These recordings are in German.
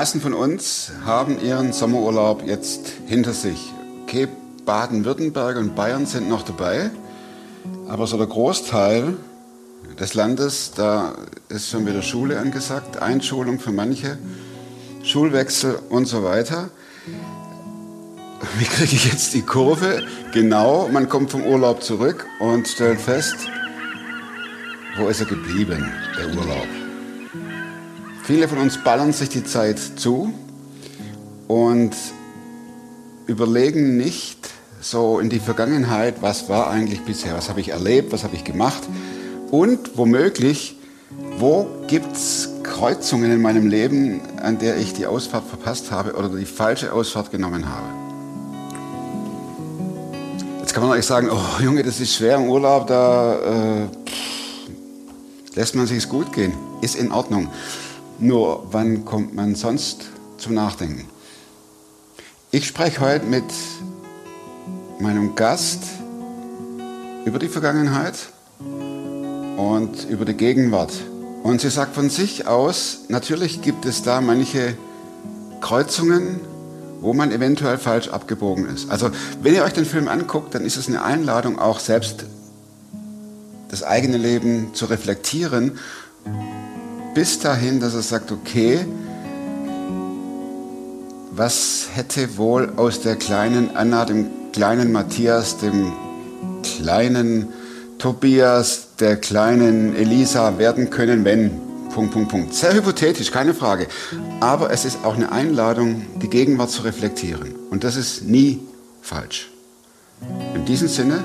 meisten von uns haben ihren Sommerurlaub jetzt hinter sich. Okay, Baden-Württemberg und Bayern sind noch dabei, aber so der Großteil des Landes, da ist schon wieder Schule angesagt, Einschulung für manche, Schulwechsel und so weiter. Wie kriege ich jetzt die Kurve? Genau, man kommt vom Urlaub zurück und stellt fest, wo ist er geblieben, der Urlaub? Viele von uns ballern sich die Zeit zu und überlegen nicht so in die Vergangenheit, was war eigentlich bisher, was habe ich erlebt, was habe ich gemacht und womöglich, wo gibt es Kreuzungen in meinem Leben, an der ich die Ausfahrt verpasst habe oder die falsche Ausfahrt genommen habe. Jetzt kann man euch sagen, oh Junge, das ist schwer im Urlaub, da äh, lässt man sich gut gehen. Ist in Ordnung. Nur wann kommt man sonst zum Nachdenken? Ich spreche heute mit meinem Gast über die Vergangenheit und über die Gegenwart. Und sie sagt von sich aus, natürlich gibt es da manche Kreuzungen, wo man eventuell falsch abgebogen ist. Also wenn ihr euch den Film anguckt, dann ist es eine Einladung, auch selbst das eigene Leben zu reflektieren, bis dahin, dass er sagt, okay, was hätte wohl aus der kleinen Anna, dem kleinen Matthias, dem kleinen Tobias, der kleinen Elisa werden können, wenn. Punkt, Punkt, Punkt. Sehr hypothetisch, keine Frage. Aber es ist auch eine Einladung, die Gegenwart zu reflektieren. Und das ist nie falsch. In diesem Sinne,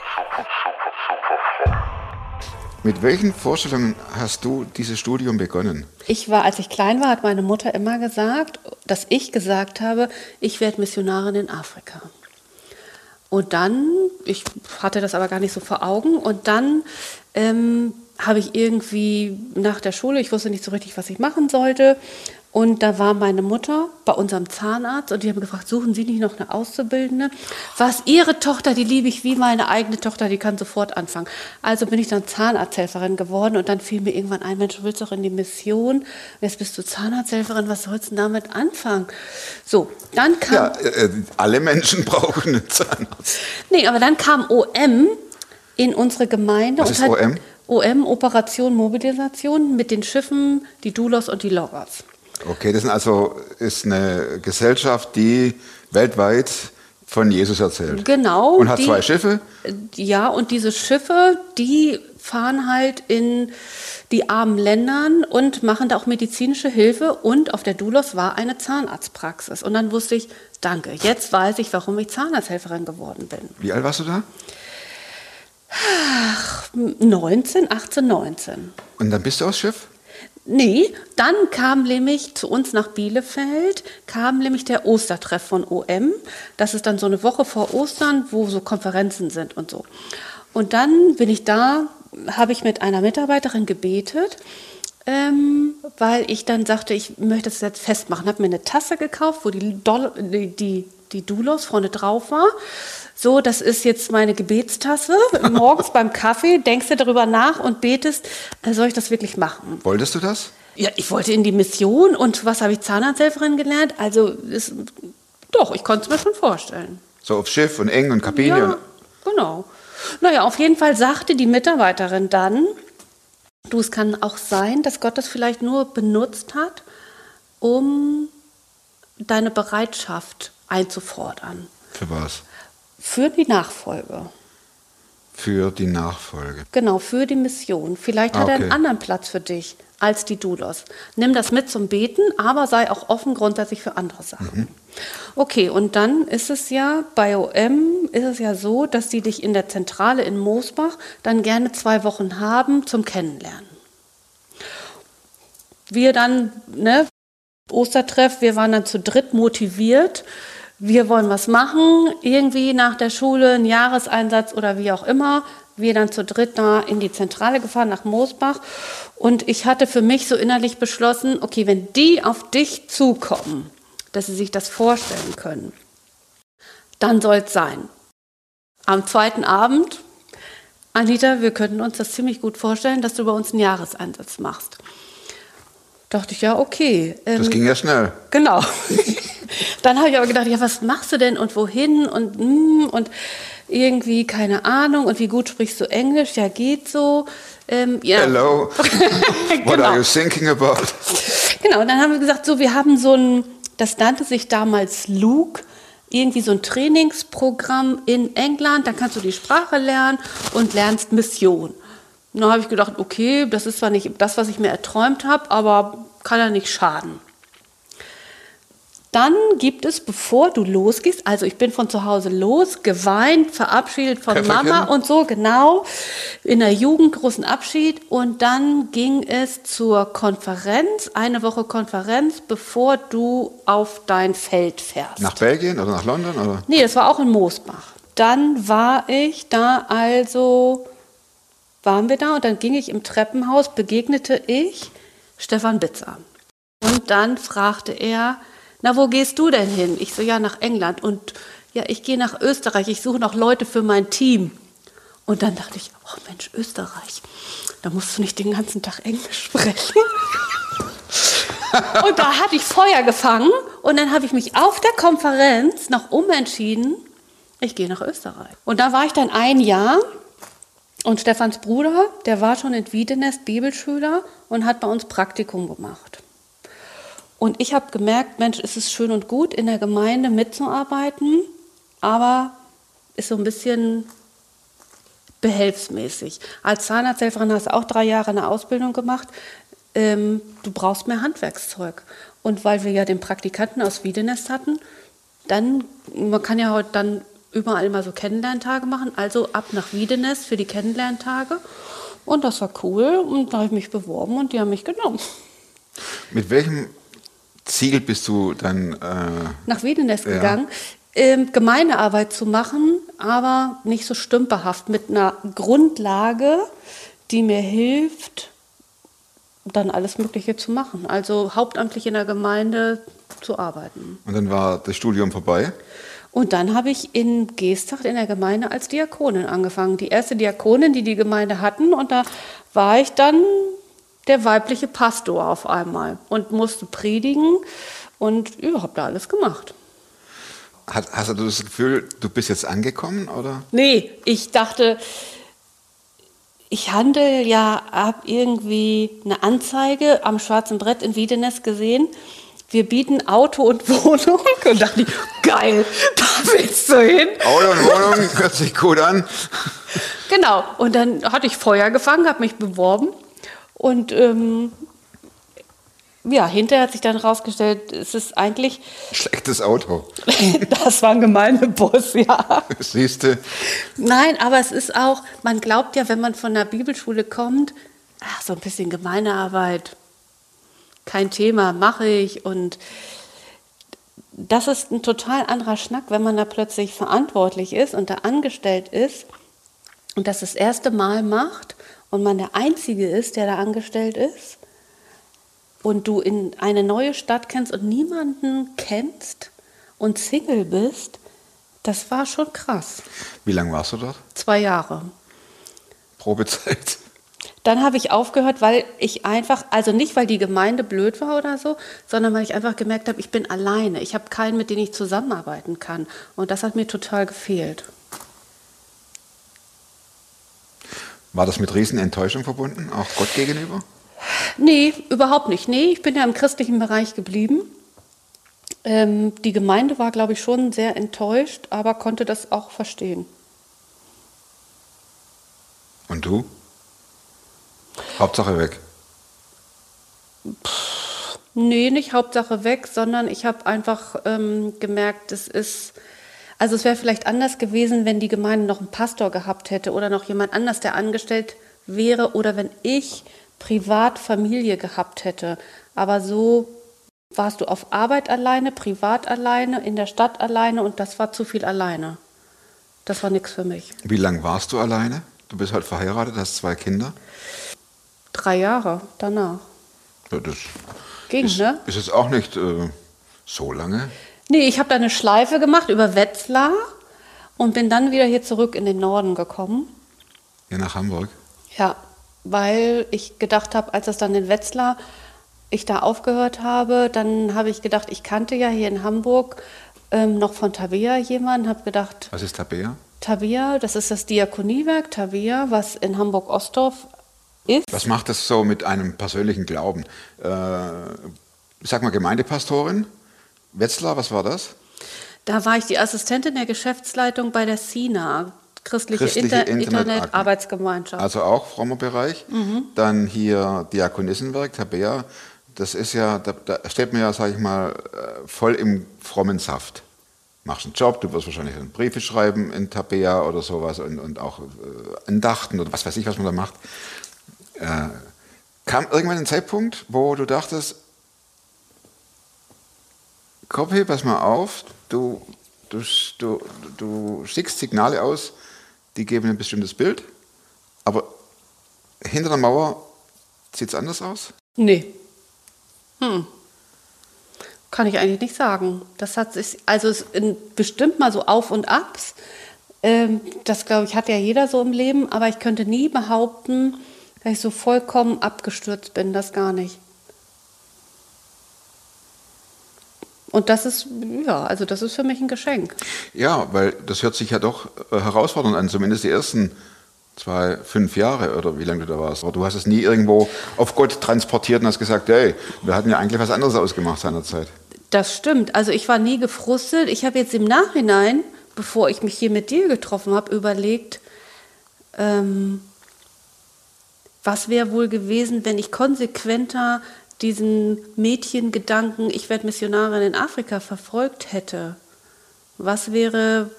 Mit welchen Vorstellungen hast du dieses Studium begonnen? Ich war, als ich klein war, hat meine Mutter immer gesagt, dass ich gesagt habe, ich werde Missionarin in Afrika. Und dann, ich hatte das aber gar nicht so vor Augen, und dann ähm, habe ich irgendwie nach der Schule, ich wusste nicht so richtig, was ich machen sollte. Und da war meine Mutter bei unserem Zahnarzt und die haben gefragt, suchen Sie nicht noch eine Auszubildende? Was Ihre Tochter, die liebe ich wie meine eigene Tochter, die kann sofort anfangen. Also bin ich dann Zahnarzthelferin geworden und dann fiel mir irgendwann ein, Mensch, du willst doch in die Mission, jetzt bist du Zahnarzthelferin, was sollst du damit anfangen? So, dann kam... Ja, äh, alle Menschen brauchen einen Zahnarzt. Nee, aber dann kam OM in unsere Gemeinde. Was und ist hat OM? OM, Operation Mobilisation, mit den Schiffen, die Dulos und die Loggers. Okay, das also, ist eine Gesellschaft, die weltweit von Jesus erzählt. Genau. Und hat die- zwei Schiffe. Ja, und diese Schiffe, die fahren halt in die armen Ländern und machen da auch medizinische Hilfe. Und auf der Dulos war eine Zahnarztpraxis. Und dann wusste ich, danke, jetzt weiß ich, warum ich Zahnarzthelferin geworden bin. Wie alt warst du da? 19, 18, 19. Und dann bist du aufs Schiff? Nee, dann kam nämlich zu uns nach Bielefeld, kam nämlich der Ostertreff von OM. Das ist dann so eine Woche vor Ostern, wo so Konferenzen sind und so. Und dann bin ich da, habe ich mit einer Mitarbeiterin gebetet, ähm, weil ich dann sagte, ich möchte das jetzt festmachen. Habe mir eine Tasse gekauft, wo die, Doll die, die, die Dulos vorne drauf war. So, das ist jetzt meine Gebetstasse. Morgens beim Kaffee denkst du darüber nach und betest, äh, soll ich das wirklich machen? Wolltest du das? Ja, ich wollte in die Mission und was habe ich Zahnarzthelferin gelernt? Also, ist, doch, ich konnte es mir schon vorstellen. So aufs Schiff und eng und Kabine? Ja, Und, genau. Naja, auf jeden Fall sagte die Mitarbeiterin dann, du, es kann auch sein, dass Gott das vielleicht nur benutzt hat, um deine Bereitschaft einzufordern für was? für die Nachfolge. Für die Nachfolge. Genau, für die Mission. Vielleicht hat Ah, er okay. einen anderen Platz für dich als die Dulos. Nimm das mit zum Beten, aber sei auch offen grundsätzlich für andere Sachen. Mhm. Okay, und dann ist es ja, bei OM ist es ja so, dass die dich in der Zentrale in Moosbach dann gerne zwei Wochen haben zum Kennenlernen. Wir dann, ne, Ostertreff, wir waren dann zu dritt motiviert, wir wollen was machen, irgendwie nach der Schule, einen Jahreseinsatz oder wie auch immer. Wir dann zu dritt da in die Zentrale gefahren, nach Moosbach. Und ich hatte für mich so innerlich beschlossen, okay, wenn die auf dich zukommen, dass sie sich das vorstellen können, dann soll es sein. Am zweiten Abend, Anita, wir könnten uns das ziemlich gut vorstellen, dass du bei uns einen Jahreseinsatz machst. Dachte ich, ja, okay. Das Ähm, ging ja schnell. Genau. Dann habe ich aber gedacht, ja, was machst du denn und wohin und mm, und irgendwie keine Ahnung und wie gut sprichst du Englisch? Ja, geht so. Ähm, ja. Hello. What Genau. are you thinking about? Genau, und dann haben wir gesagt, so, wir haben so ein, das nannte sich damals Luke, irgendwie so ein Trainingsprogramm in England, da kannst du die Sprache lernen und lernst Mission. Und dann habe ich gedacht, okay, das ist zwar nicht das, was ich mir erträumt habe, aber kann ja nicht schaden. Dann gibt es, bevor du losgehst, also ich bin von zu Hause los, geweint, verabschiedet von Pfefferchen? Mama und so, genau, in der Jugend großen Abschied. Und dann ging es zur Konferenz, eine Woche Konferenz, bevor du auf dein Feld fährst. Nach Belgien oder nach London? Oder? Nee, das war auch in Moosbach. Dann war ich da also, waren wir da und dann ging ich im Treppenhaus, begegnete ich Stefan Bitzer. Und dann fragte er, na, wo gehst du denn hin? Ich so, ja, nach England. Und ja, ich gehe nach Österreich, ich suche noch Leute für mein Team. Und dann dachte ich, oh Mensch, Österreich, da musst du nicht den ganzen Tag Englisch sprechen. Und da hatte ich Feuer gefangen und dann habe ich mich auf der Konferenz noch umentschieden, ich gehe nach Österreich. Und da war ich dann ein Jahr und Stefans Bruder, der war schon in Wiedenest Bibelschüler und hat bei uns Praktikum gemacht. Und ich habe gemerkt, Mensch, es ist schön und gut, in der Gemeinde mitzuarbeiten, aber ist so ein bisschen behelfsmäßig. Als Zahnarzthelferin hast du auch drei Jahre eine Ausbildung gemacht. Ähm, du brauchst mehr Handwerkszeug. Und weil wir ja den Praktikanten aus Wiedenest hatten, dann, man kann ja heute dann überall immer so Kennenlerntage machen, also ab nach Wiedenest für die Kennenlerntage. Und das war cool und da habe ich mich beworben und die haben mich genommen. Mit welchem Ziel bist du dann? Äh, nach Wiedenest Ja. gegangen, ähm, Gemeindearbeit zu machen, aber nicht so stümperhaft, mit einer Grundlage, die mir hilft, dann alles Mögliche zu machen. Also hauptamtlich in der Gemeinde zu arbeiten. und dann war das Studium vorbei. Und dann habe ich in Geesthacht in der Gemeinde als Diakonin angefangen. Die erste Diakonin, die die Gemeinde hatten. Und da war ich dann der weibliche Pastor auf einmal und musste predigen und überhaupt da alles gemacht. Hast, hast du das Gefühl, du bist jetzt angekommen? Oder? Nee, ich dachte, ich handel ja, habe irgendwie eine Anzeige am schwarzen Brett in Wiedenest gesehen. Wir bieten Auto und Wohnung. Und dachte ich, geil, da willst du hin. Auto und Wohnung hört sich gut an. Genau. Und dann hatte ich Feuer gefangen, habe mich beworben. Und ähm, ja, hinterher hat sich dann rausgestellt, es ist eigentlich, Schlechtes Auto. das war ein Gemeindebus, ja. Siehst du? Nein, aber es ist auch, man glaubt ja, wenn man von der Bibelschule kommt, ach, so ein bisschen Gemeindearbeit, kein Thema, mache ich. Und das ist ein total anderer Schnack, wenn man da plötzlich verantwortlich ist und da angestellt ist und das das erste Mal macht und man der Einzige ist, der da angestellt ist und du in eine neue Stadt kennst und niemanden kennst und Single bist, das war schon krass. Wie lange warst du dort? Zwei Jahre. Probezeit. Dann habe ich aufgehört, weil ich einfach, also nicht, weil die Gemeinde blöd war oder so, sondern weil ich einfach gemerkt habe, ich bin alleine. Ich habe keinen, mit dem ich zusammenarbeiten kann. Und das hat mir total gefehlt. War das mit Riesenenttäuschung verbunden, auch Gott gegenüber? Nee, überhaupt nicht. Nee, ich bin ja im christlichen Bereich geblieben. Ähm, die Gemeinde war, glaube ich, schon sehr enttäuscht, aber konnte das auch verstehen. Und du? Hauptsache weg. Nee, nicht Hauptsache weg, sondern ich habe einfach ähm, gemerkt, es ist, also es wäre vielleicht anders gewesen, wenn die Gemeinde noch einen Pastor gehabt hätte oder noch jemand anders, der angestellt wäre oder wenn ich privat Familie gehabt hätte. Aber so warst du auf Arbeit alleine, privat alleine, in der Stadt alleine und das war zu viel alleine. Das war nichts für mich. Wie lange warst du alleine? Du bist halt verheiratet, hast zwei Kinder. Drei Jahre danach. Ja, das Ging, ist, ne? ist jetzt auch nicht äh, so lange. Nee, ich habe da eine Schleife gemacht über Wetzlar und bin dann wieder hier zurück in den Norden gekommen. Hier nach Hamburg. Ja, weil ich gedacht habe, als es dann in Wetzlar ich da aufgehört habe, dann habe ich gedacht, ich kannte ja hier in Hamburg ähm, noch von Tabea jemanden, habe gedacht, Was ist Tabea? Tabea, das ist das Diakoniewerk Tabea, was in Hamburg-Ostdorf ist. Was macht das so mit einem persönlichen Glauben? Äh, sag mal, Gemeindepastorin? Wetzlar, was war das? Da war ich die Assistentin der Geschäftsleitung bei der SINA, christliche, Christliche Inter Internet- Internet-Arbeitsgemeinschaft. Also auch frommer Bereich. Dann hier Diakonissenwerk, Tabea. Das ist ja, da, da steht man ja, sag ich mal, äh, voll im frommen Saft. Machst einen Job, du wirst wahrscheinlich dann Briefe schreiben in Tabea oder sowas und, und auch äh, Andachten oder was weiß ich, was man da macht. Äh, kam irgendwann ein Zeitpunkt, wo du dachtest, Koppi, pass mal auf, du, du, du, du schickst Signale aus, die geben ein bestimmtes Bild, aber hinter der Mauer sieht es anders aus? Nee. Hm. Kann ich eigentlich nicht sagen. Das hat sich, also es in bestimmt mal so Auf und Abs. Ähm, das glaube ich hat ja jeder so im Leben, aber ich könnte nie behaupten, dass ich so vollkommen abgestürzt bin. Das gar nicht. Und das ist, ja, also das ist für mich ein Geschenk. Ja, weil das hört sich ja doch äh, herausfordernd an, zumindest die ersten zwei, fünf Jahre oder wie lange du da warst. Aber du hast es nie irgendwo auf Gott transportiert und hast gesagt, hey, wir hatten ja eigentlich was anderes ausgemacht seinerzeit. Das stimmt. Also ich war nie gefrustet. Ich habe jetzt im Nachhinein, bevor ich mich hier mit dir getroffen habe, überlegt, ähm, was wäre wohl gewesen, wenn ich konsequenter diesen Mädchengedanken, ich werde Missionarin in Afrika, verfolgt hätte. Was wäre,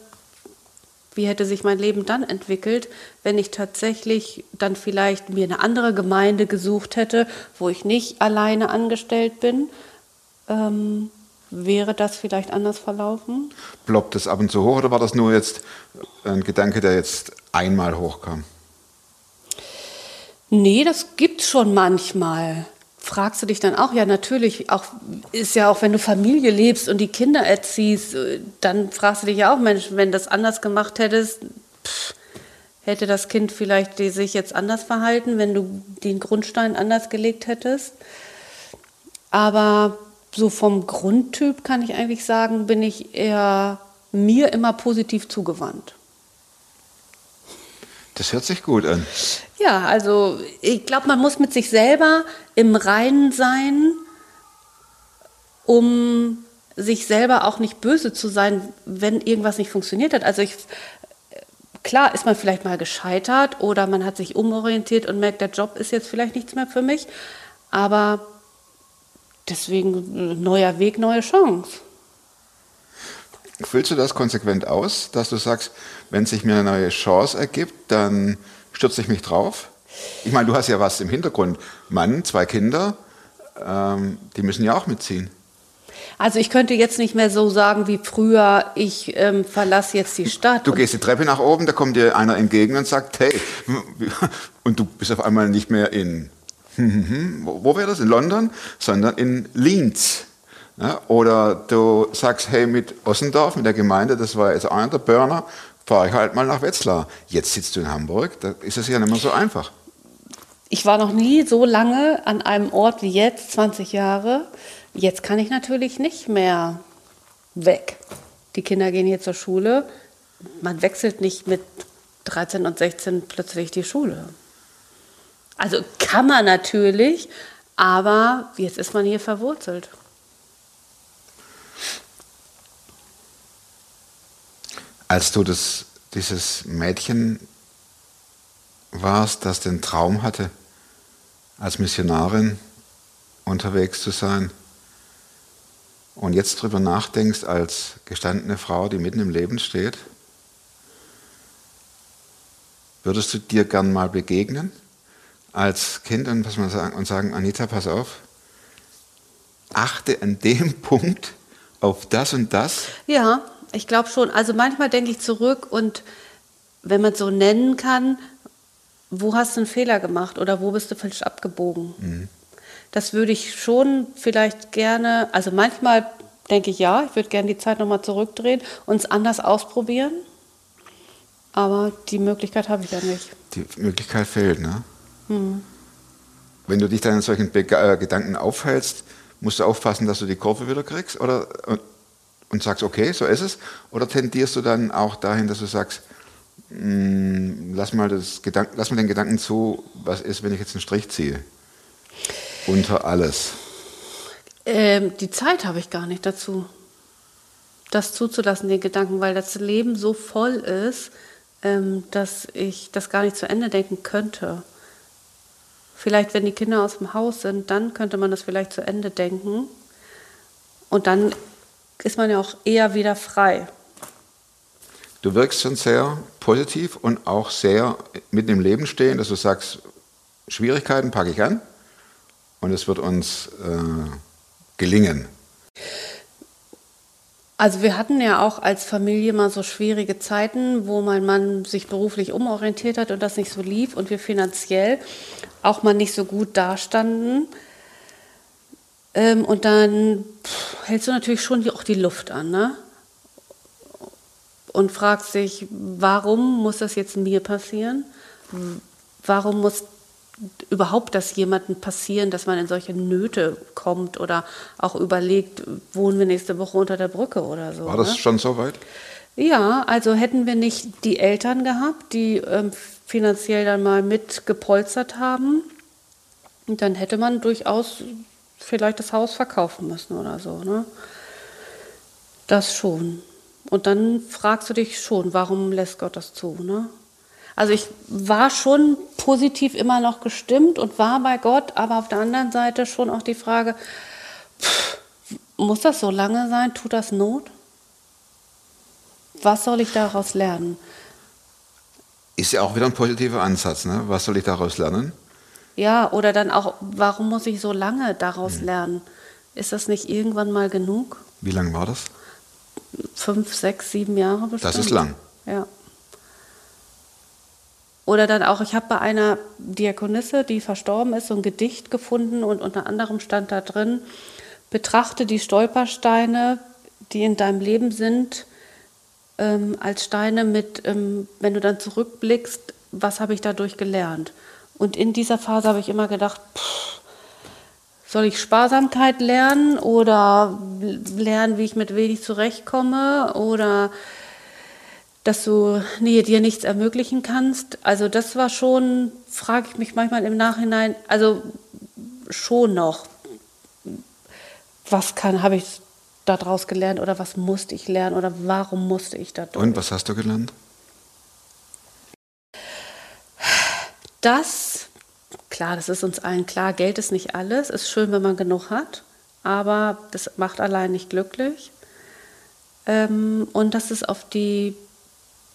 wie hätte sich mein Leben dann entwickelt, wenn ich tatsächlich dann vielleicht mir eine andere Gemeinde gesucht hätte, wo ich nicht alleine angestellt bin? Ähm, wäre das vielleicht anders verlaufen? Ploppt das ab und zu hoch oder war das nur jetzt ein Gedanke, der jetzt einmal hochkam? Nee, das gibt's schon manchmal. Fragst du dich dann auch, ja natürlich, auch ist ja auch, wenn du Familie lebst und die Kinder erziehst, äh, dann fragst du dich ja auch, Mensch, wenn das anders gemacht hättest, pff, hätte das Kind vielleicht sich jetzt anders verhalten, wenn du den Grundstein anders gelegt hättest. Aber so vom Grundtyp kann ich eigentlich sagen, bin ich eher mir immer positiv zugewandt. Das hört sich gut an. Ja, also ich glaube, man muss mit sich selber im Reinen sein, um sich selber auch nicht böse zu sein, wenn irgendwas nicht funktioniert hat. Also ich, klar ist man vielleicht mal gescheitert oder man hat sich umorientiert und merkt, der Job ist jetzt vielleicht nichts mehr für mich, aber deswegen neuer Weg, neue Chance. Füllst du das konsequent aus, dass du sagst, wenn sich mir eine neue Chance ergibt, dann stürze ich mich drauf? Ich meine, du hast ja was im Hintergrund. Mann, zwei Kinder, ähm, die müssen ja auch mitziehen. Also ich könnte jetzt nicht mehr so sagen wie früher, ich ähm, verlasse jetzt die Stadt. Du gehst die Treppe nach oben, da kommt dir einer entgegen und sagt, hey, und du bist auf einmal nicht mehr in, wo, wo wäre das, in London, sondern in Linz. Oder du sagst, hey, mit Ossendorf, mit der Gemeinde, das war jetzt einer der Burner, fahre ich halt mal nach Wetzlar. Jetzt sitzt du in Hamburg, da ist es ja nicht mehr so einfach. Ich war noch nie so lange an einem Ort wie jetzt, 20 Jahre. Jetzt kann ich natürlich nicht mehr weg. Die Kinder gehen hier zur Schule. Man wechselt nicht mit 13 und 16 plötzlich die Schule. Also kann man natürlich, aber jetzt ist man hier verwurzelt. Als du das, dieses Mädchen warst, das den Traum hatte, als Missionarin unterwegs zu sein, und jetzt drüber nachdenkst als gestandene Frau, die mitten im Leben steht, würdest du dir gern mal begegnen als Kind und, was man sagen, und sagen, Anita, pass auf, achte an dem Punkt auf das und das. Ja, ich glaube schon. Also manchmal denke ich zurück und wenn man es so nennen kann, wo hast du einen Fehler gemacht oder wo bist du falsch abgebogen? Das würde ich schon vielleicht gerne, also manchmal denke ich ja, ich würde gerne die Zeit nochmal zurückdrehen und es anders ausprobieren. Aber die Möglichkeit habe ich ja nicht. Die Möglichkeit fehlt, ne? Wenn du dich dann in solchen Bega äh, Gedanken aufhältst, musst du aufpassen, dass du die Kurve wieder kriegst oder, und, sagst, okay, so ist es. Oder tendierst du dann auch dahin, dass du sagst, mm, lass, mal das Gedanken, lass mal den Gedanken zu, was ist, wenn ich jetzt einen Strich ziehe? Unter alles. Ähm, die Zeit habe ich gar nicht dazu, das zuzulassen, den Gedanken, weil das Leben so voll ist, ähm, dass ich das gar nicht zu Ende denken könnte. Vielleicht, wenn die Kinder aus dem Haus sind, dann könnte man das vielleicht zu Ende denken. Und dann ist man ja auch eher wieder frei. Du wirkst schon sehr positiv und auch sehr mit dem Leben stehen, dass du sagst, Schwierigkeiten packe ich an und es wird uns äh, gelingen. Also wir hatten ja auch als Familie mal so schwierige Zeiten, wo mein Mann sich beruflich umorientiert hat und das nicht so lief und wir finanziell auch mal nicht so gut dastanden. Ähm, und dann pff, hältst du natürlich schon die, auch die Luft an, ne? Und fragst dich, warum muss das jetzt mir passieren? Warum muss überhaupt das jemandem passieren, dass man in solche Nöte kommt oder auch überlegt, wohnen wir nächste Woche unter der Brücke oder so. War das ne? schon so weit? Ja, also hätten wir nicht die Eltern gehabt, die ähm, finanziell dann mal mit gepolstert haben, dann hätte man durchaus vielleicht das Haus verkaufen müssen oder so. Ne? Das schon. Und dann fragst du dich schon, warum lässt Gott das zu? Ne? Also ich war schon positiv immer noch gestimmt und war bei Gott, aber auf der anderen Seite schon auch die Frage, pff, muss das so lange sein? Tut das Not? Was soll ich daraus lernen? Ist ja auch wieder ein positiver Ansatz. Ne? Was soll ich daraus lernen? Ja, oder dann auch, warum muss ich so lange daraus lernen? Ist das nicht irgendwann mal genug? Wie lange war das? Fünf, sechs, sieben Jahre bestimmt? Das ist lang. Ja. Oder dann auch, ich habe bei einer Diakonisse, die verstorben ist, so ein Gedicht gefunden und unter anderem stand da drin, betrachte die Stolpersteine, die in deinem Leben sind, ähm, als Steine mit, ähm, wenn du dann zurückblickst, was habe ich dadurch gelernt? Und in dieser Phase habe ich immer gedacht, pff, soll ich Sparsamkeit lernen oder lernen, wie ich mit wenig zurechtkomme oder dass du nee, dir nichts ermöglichen kannst. Also das war schon, frage ich mich manchmal im Nachhinein, also schon noch, was kann, habe ich daraus gelernt oder was musste ich lernen oder warum musste ich da durch? Und was hast du gelernt? Das, klar, das ist uns allen klar, Geld ist nicht alles, ist schön, wenn man genug hat, aber das macht allein nicht glücklich. Ähm, und dass es auf die,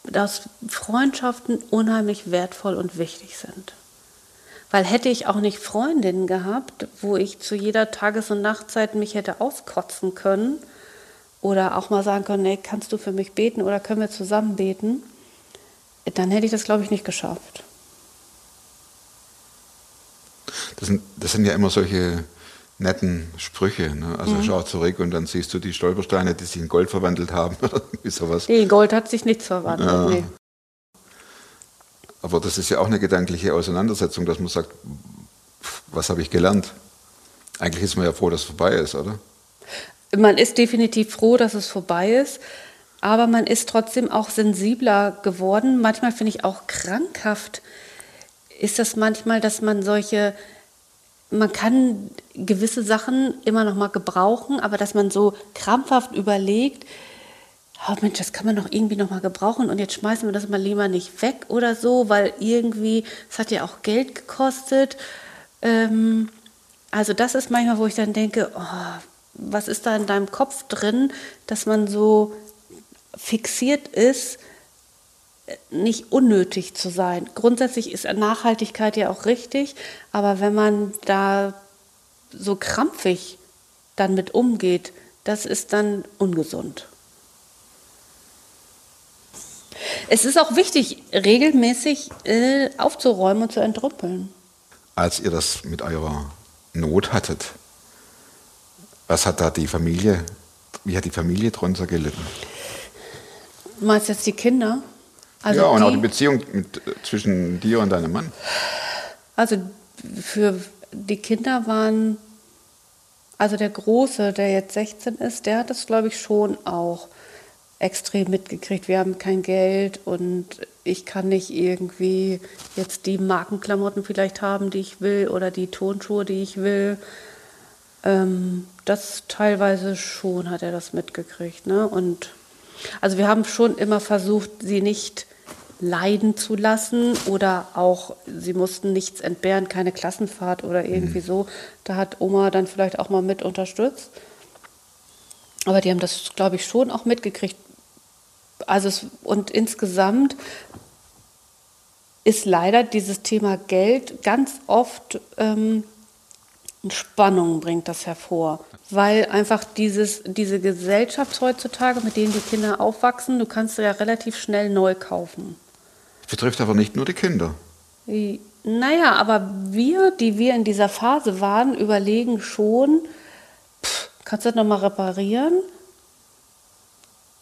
dass Freundschaften unheimlich wertvoll und wichtig sind. Weil hätte ich auch nicht Freundinnen gehabt, wo ich zu jeder Tages- und Nachtzeit mich hätte auskotzen können oder auch mal sagen können, nee, kannst du für mich beten oder können wir zusammen beten, dann hätte ich das, glaube ich, nicht geschafft. Das sind, das sind ja immer solche netten Sprüche. Ne? Also Mhm. schau zurück und dann siehst du die Stolpersteine, die sich in Gold verwandelt haben oder sowas. Nee, Gold hat sich nichts verwandelt. Ja. Nee. Aber das ist ja auch eine gedankliche Auseinandersetzung, dass man sagt, was habe ich gelernt? Eigentlich ist man ja froh, dass es vorbei ist, oder? Man ist definitiv froh, dass es vorbei ist, aber man ist trotzdem auch sensibler geworden. Manchmal finde ich auch krankhaft, ist das manchmal, dass man solche, man kann gewisse Sachen immer noch mal gebrauchen, aber dass man so krampfhaft überlegt, oh Mensch, das kann man doch irgendwie noch mal gebrauchen und jetzt schmeißen wir das mal lieber nicht weg oder so, weil irgendwie, es hat ja auch Geld gekostet. Ähm, also das ist manchmal, wo ich dann denke, oh, was ist da in deinem Kopf drin, dass man so fixiert ist, nicht unnötig zu sein. Grundsätzlich ist Nachhaltigkeit ja auch richtig, aber wenn man da so krampfig dann mit umgeht, das ist dann ungesund. Es ist auch wichtig, regelmäßig äh, aufzuräumen und zu entrüppeln. Als ihr das mit eurer Not hattet, was hat da die Familie, wie hat die Familie drunter gelitten? Du meinst jetzt die Kinder? Also ja, und auch die die- Beziehung mit, äh, zwischen dir und deinem Mann. Also für die Kinder waren, also der Große, der jetzt 16 ist, der hat das, glaube ich, schon auch extrem mitgekriegt. Wir haben kein Geld und ich kann nicht irgendwie jetzt die Markenklamotten vielleicht haben, die ich will oder die Tonschuhe, die ich will. Ähm, das teilweise schon hat er das mitgekriegt. Ne? Und also wir haben schon immer versucht, sie nicht leiden zu lassen oder auch, sie mussten nichts entbehren, keine Klassenfahrt oder irgendwie so. Da hat Oma dann vielleicht auch mal mit unterstützt. Aber die haben das, glaube ich, schon auch mitgekriegt. Also es, und insgesamt ist leider dieses Thema Geld ganz oft ähm, Spannung bringt das hervor, weil einfach dieses, diese Gesellschaft heutzutage, mit denen die Kinder aufwachsen, du kannst ja relativ schnell neu kaufen. Betrifft aber nicht nur die Kinder. Naja, aber wir, die wir in dieser Phase waren, überlegen schon, pff, kannst du das nochmal reparieren?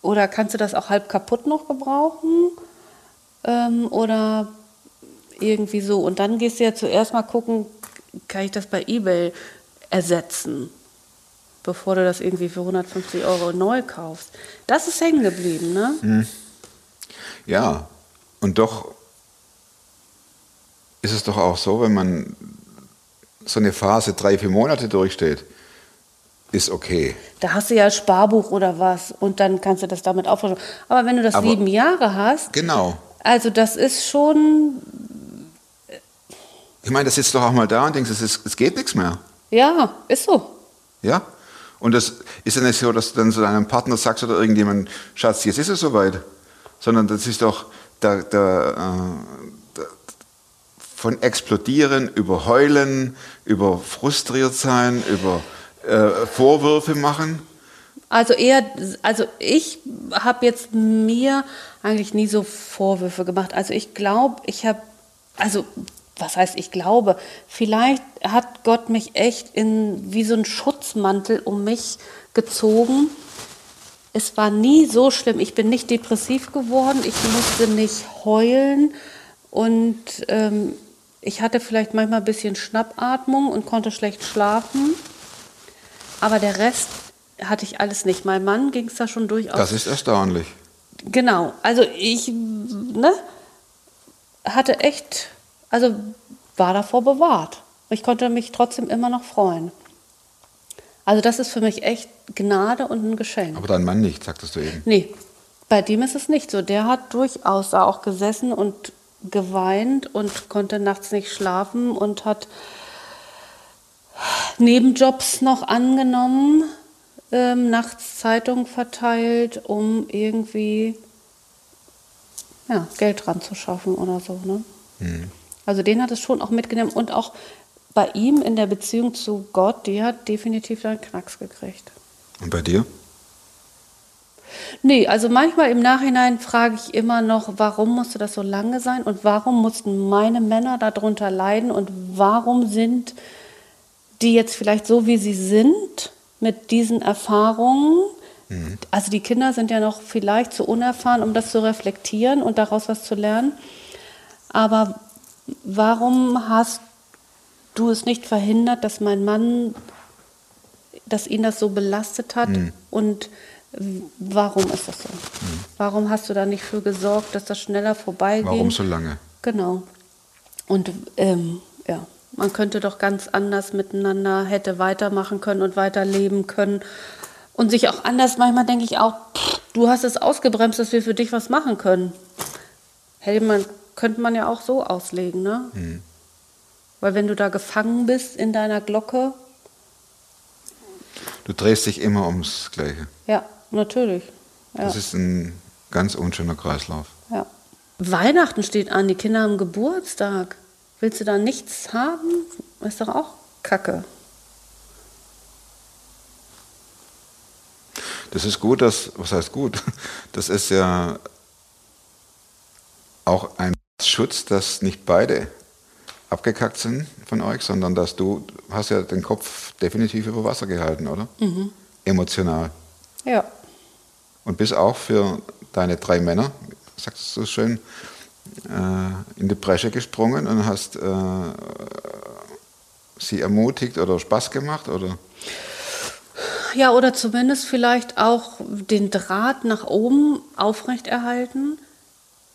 Oder kannst du das auch halb kaputt noch gebrauchen? Ähm, oder irgendwie so. Und dann gehst du ja zuerst mal gucken, kann ich das bei eBay ersetzen, bevor du das irgendwie für 150 Euro neu kaufst. Das ist hängen geblieben, ne? Ja, und doch ist es doch auch so, wenn man so eine Phase drei, vier Monate durchsteht, ist okay. Da hast du ja ein Sparbuch oder was und dann kannst du das damit aufschreiben. Aber wenn du das Aber- sieben Jahre hast, Genau. also das ist schon, Ich meine, da sitzt doch auch mal da und denkst, es, ist, es geht nichts mehr. ja, ist so. Ja? Und das ist ja nicht so, dass du dann zu deinem Partner sagst oder irgendjemand, Schatz, jetzt ist es soweit. Sondern das ist doch da, da, äh, von explodieren, über heulen, über frustriert sein, über äh, Vorwürfe machen. Also eher, also ich habe jetzt mir eigentlich nie so Vorwürfe gemacht. Also ich glaube, ich habe, also was heißt ich glaube, vielleicht hat Gott mich echt in wie so ein Schutzmantel um mich gezogen. Es war nie so schlimm. Ich bin nicht depressiv geworden. Ich musste nicht heulen und ähm, ich hatte vielleicht manchmal ein bisschen Schnappatmung und konnte schlecht schlafen. Aber der Rest hatte ich alles nicht. Mein Mann ging es da schon durchaus. Das ist erstaunlich. Genau. Also ich ne, hatte echt, also war davor bewahrt. Ich konnte mich trotzdem immer noch freuen. Also das ist für mich echt Gnade und ein Geschenk. Aber dein Mann nicht, sagtest du eben. Nee, bei dem ist es nicht so. Der hat durchaus da auch gesessen und geweint und konnte nachts nicht schlafen und hat Nebenjobs noch angenommen, ähm, nachts Zeitungen verteilt, um irgendwie ja, Geld dran zu schaffen oder so. Ne? Also den hat es schon auch mitgenommen und auch bei ihm in der Beziehung zu Gott, die hat definitiv einen Knacks gekriegt. Und bei dir? Nee, also manchmal im Nachhinein frage ich immer noch, warum musste das so lange sein und warum mussten meine Männer darunter leiden und warum sind die jetzt vielleicht so, wie sie sind, mit diesen Erfahrungen. Also die Kinder sind ja noch vielleicht zu unerfahren, um das zu reflektieren und daraus was zu lernen. Aber warum hast du es nicht verhindert, dass mein Mann, dass ihn das so belastet hat und w- warum ist das so? Warum hast du da nicht für gesorgt, dass das schneller vorbeiging? Warum so lange? Genau. Und ähm, ja, man könnte doch ganz anders miteinander hätte weitermachen können und weiterleben können. Und sich auch anders, manchmal denke ich auch, pff, du hast es ausgebremst, dass wir für dich was machen können. Hätte man, könnte man ja auch so auslegen, ne? Weil wenn du da gefangen bist in deiner Glocke, Du drehst dich immer ums Gleiche. ja, natürlich. Ja. Das ist ein ganz unschöner Kreislauf. Ja. Weihnachten steht an, die Kinder haben Geburtstag. Willst du da nichts haben? Ist doch auch Kacke. Das ist gut, das, was heißt gut? Das ist ja auch ein Schutz, dass nicht beide abgekackt sind von euch, sondern dass du hast ja den Kopf definitiv über Wasser gehalten, oder? Emotional. Ja. Und bist auch für deine drei Männer, sagst du so schön, äh, in die Bresche gesprungen und hast äh, sie ermutigt oder Spaß gemacht, oder? Ja, oder zumindest vielleicht auch den Draht nach oben aufrechterhalten.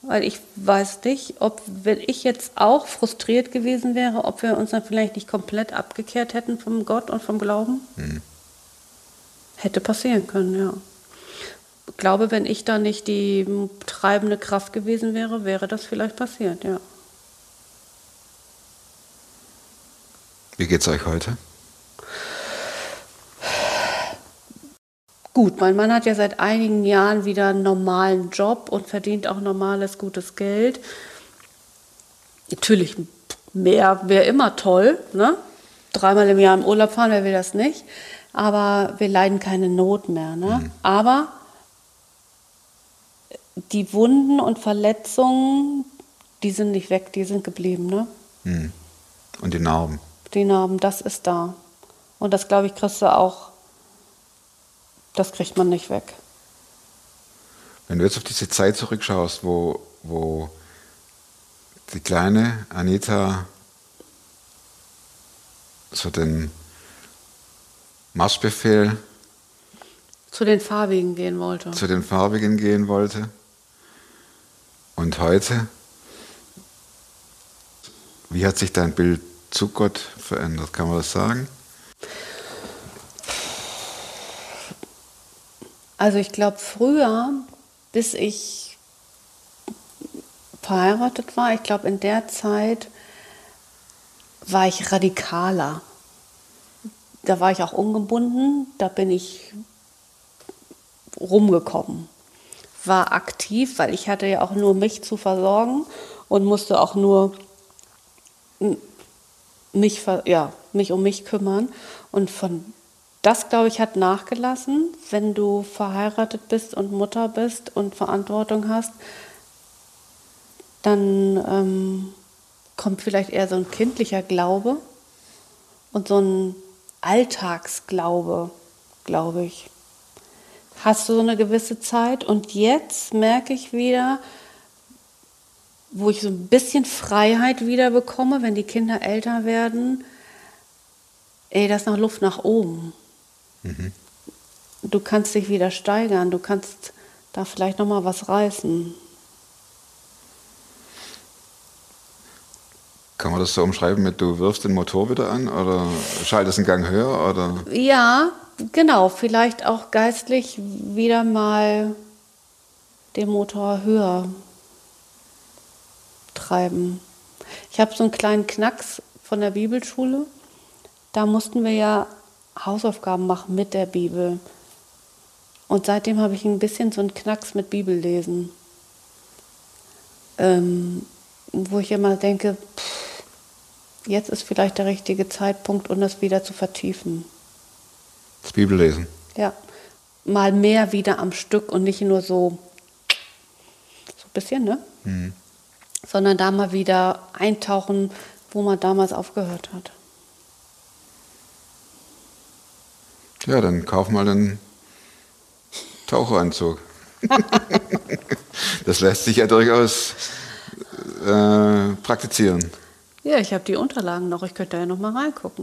Weil ich weiß nicht, ob, wenn ich jetzt auch frustriert gewesen wäre, ob wir uns dann vielleicht nicht komplett abgekehrt hätten vom Gott und vom Glauben. Hätte passieren können, ja. Ich glaube, wenn ich da nicht die treibende Kraft gewesen wäre, wäre das vielleicht passiert, ja. Wie geht's euch heute? Gut, mein Mann hat ja seit einigen Jahren wieder einen normalen Job und verdient auch normales, gutes Geld. Natürlich mehr wäre immer toll, ne? Dreimal im Jahr im Urlaub fahren, wer will das nicht? Aber wir leiden keine Not mehr, ne? Aber die Wunden und Verletzungen, die sind nicht weg, die sind geblieben, ne? Und die Narben? Die Narben, das ist da. Und das, glaube ich, kriegst du auch, das kriegt man nicht weg. Wenn du jetzt auf diese Zeit zurückschaust, wo, wo die kleine Anita so den Marschbefehl Zu den Farbigen gehen wollte. zu den Farbigen gehen wollte und heute, wie hat sich dein Bild zu Gott verändert? Kann man das sagen? Also ich glaube, früher, bis ich verheiratet war, ich glaube, in der Zeit war ich radikaler. Da war ich auch ungebunden, da bin ich rumgekommen. War aktiv, weil ich hatte ja auch nur mich zu versorgen und musste auch nur mich, ja, mich um mich kümmern. Und von das, glaube ich, hat nachgelassen, wenn du verheiratet bist und Mutter bist und Verantwortung hast, dann ähm, kommt vielleicht eher so ein kindlicher Glaube und so ein Alltagsglaube, glaube ich. Hast du so eine gewisse Zeit und jetzt merke ich wieder, wo ich so ein bisschen Freiheit wieder bekomme, wenn die Kinder älter werden, ey, da ist noch Luft nach oben. Du kannst dich wieder steigern, du kannst da vielleicht noch mal was reißen. Kann man das so umschreiben mit, du wirfst den Motor wieder an oder schaltest einen Gang höher oder Ja, genau, vielleicht auch geistlich wieder mal den Motor höher treiben. Ich habe so einen kleinen Knacks von der Bibelschule. Da mussten wir ja Hausaufgaben machen mit der Bibel. Und seitdem habe ich ein bisschen so einen Knacks mit Bibellesen. Ähm, wo ich immer denke, pff, jetzt ist vielleicht der richtige Zeitpunkt, um das wieder zu vertiefen. das Bibellesen? Ja, mal mehr wieder am Stück und nicht nur so, so ein bisschen, ne? Sondern da mal wieder eintauchen, wo man damals aufgehört hat. Ja, dann kauf mal den Taucheranzug. das lässt sich ja durchaus äh, praktizieren. Ja, ich habe die Unterlagen noch, ich könnte da ja noch mal reingucken.